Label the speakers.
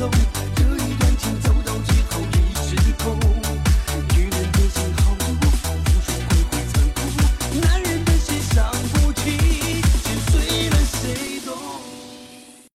Speaker 1: so we